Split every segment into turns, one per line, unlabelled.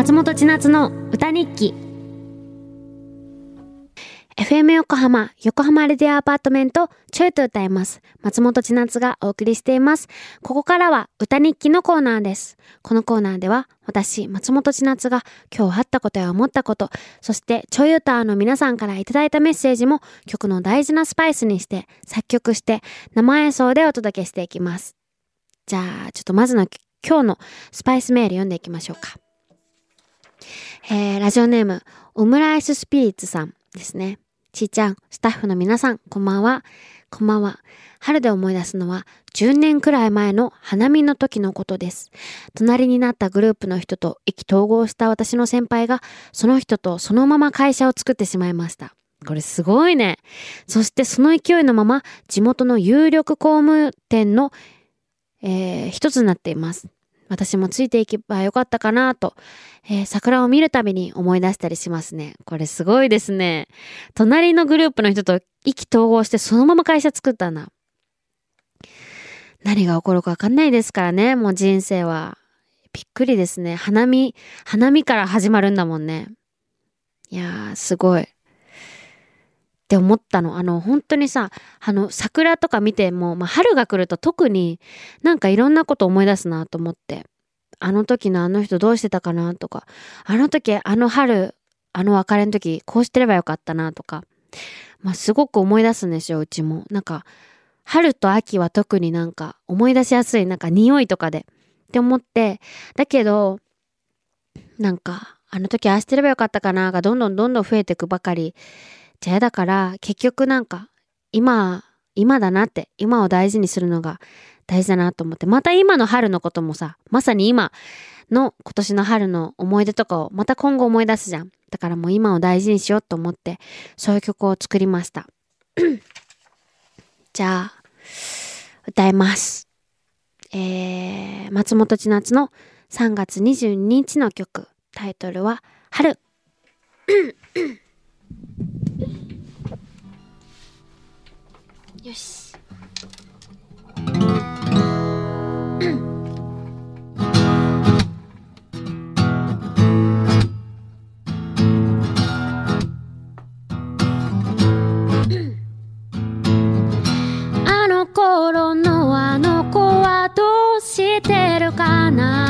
松本千夏の歌日記 FM 横浜、横浜レディアアパートメント、ちょいと歌います。松本千夏がお送りしています。ここからは歌日記のコーナーです。このコーナーでは、私、松本千夏が今日あったことや思ったこと、そしてちょい歌の皆さんからいただいたメッセージも曲の大事なスパイスにして、作曲して、生演奏でお届けしていきます。じゃあ、ちょっとまずの今日のスパイスメール読んでいきましょうか。えー、ラジオネーム、オムライススピリッツさんですね。ちーちゃん、スタッフの皆さん、こんばんは。こんばんは。春で思い出すのは、10年くらい前の花見の時のことです。隣になったグループの人と意気投合した私の先輩が、その人とそのまま会社を作ってしまいました。これすごいね。そしてその勢いのまま、地元の有力工務店の、えー一つになっています。私もついていけばよかったかなと、えー桜を見るたびに思い出したりしますね。これすごいですね。隣のグループの人と意気投合してそのまま会社作ったんだ。何が起こるかわかんないですからね、もう人生は。びっくりですね。花見、花見から始まるんだもんね。いやー、すごい。って思ったの。あの、本当にさ、あの、桜とか見ても、まあ、春が来ると特になんかいろんなこと思い出すなと思って。あの時のあの人どうしてたかなとか、あの時、あの春、あの別れの時、こうしてればよかったなとか、まあ、すごく思い出すんですよ、うちも。なんか、春と秋は特になんか思い出しやすい、なんか匂いとかで。って思って、だけど、なんか、あの時ああしてればよかったかながどんどんどんどん増えていくばかり。じゃあだから、結局なんか、今、今だなって、今を大事にするのが大事だなと思って、また今の春のこともさ、まさに今の今年の春の思い出とかをまた今後思い出すじゃん。だからもう今を大事にしようと思って、そういう曲を作りました。じゃあ、歌います。えー、松本千夏の3月22日の曲、タイトルは、春。よし。あの頃のあの子はどうしてるかな？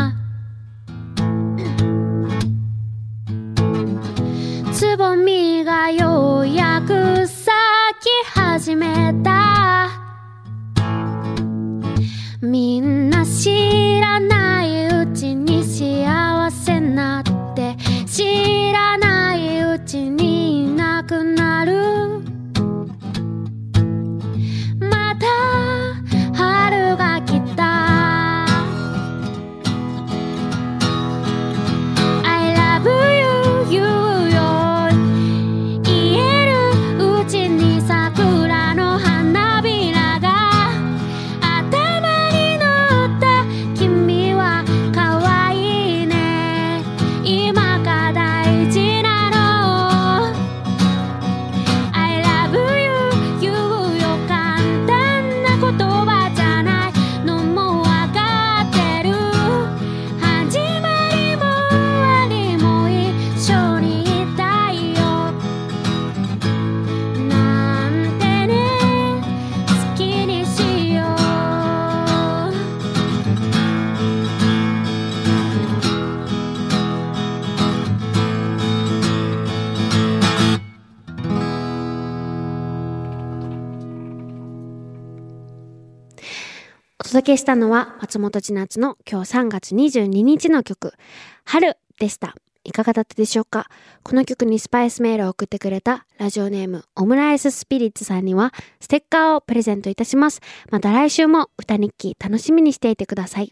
お届けしたのは松本千夏の今日3月22日の曲「春」でした。いかがだったでしょうか？この曲にスパイスメールを送ってくれたラジオネームオムライススピリッツさんにはステッカーをプレゼントいたします。また来週も歌日記楽しみにしていてください。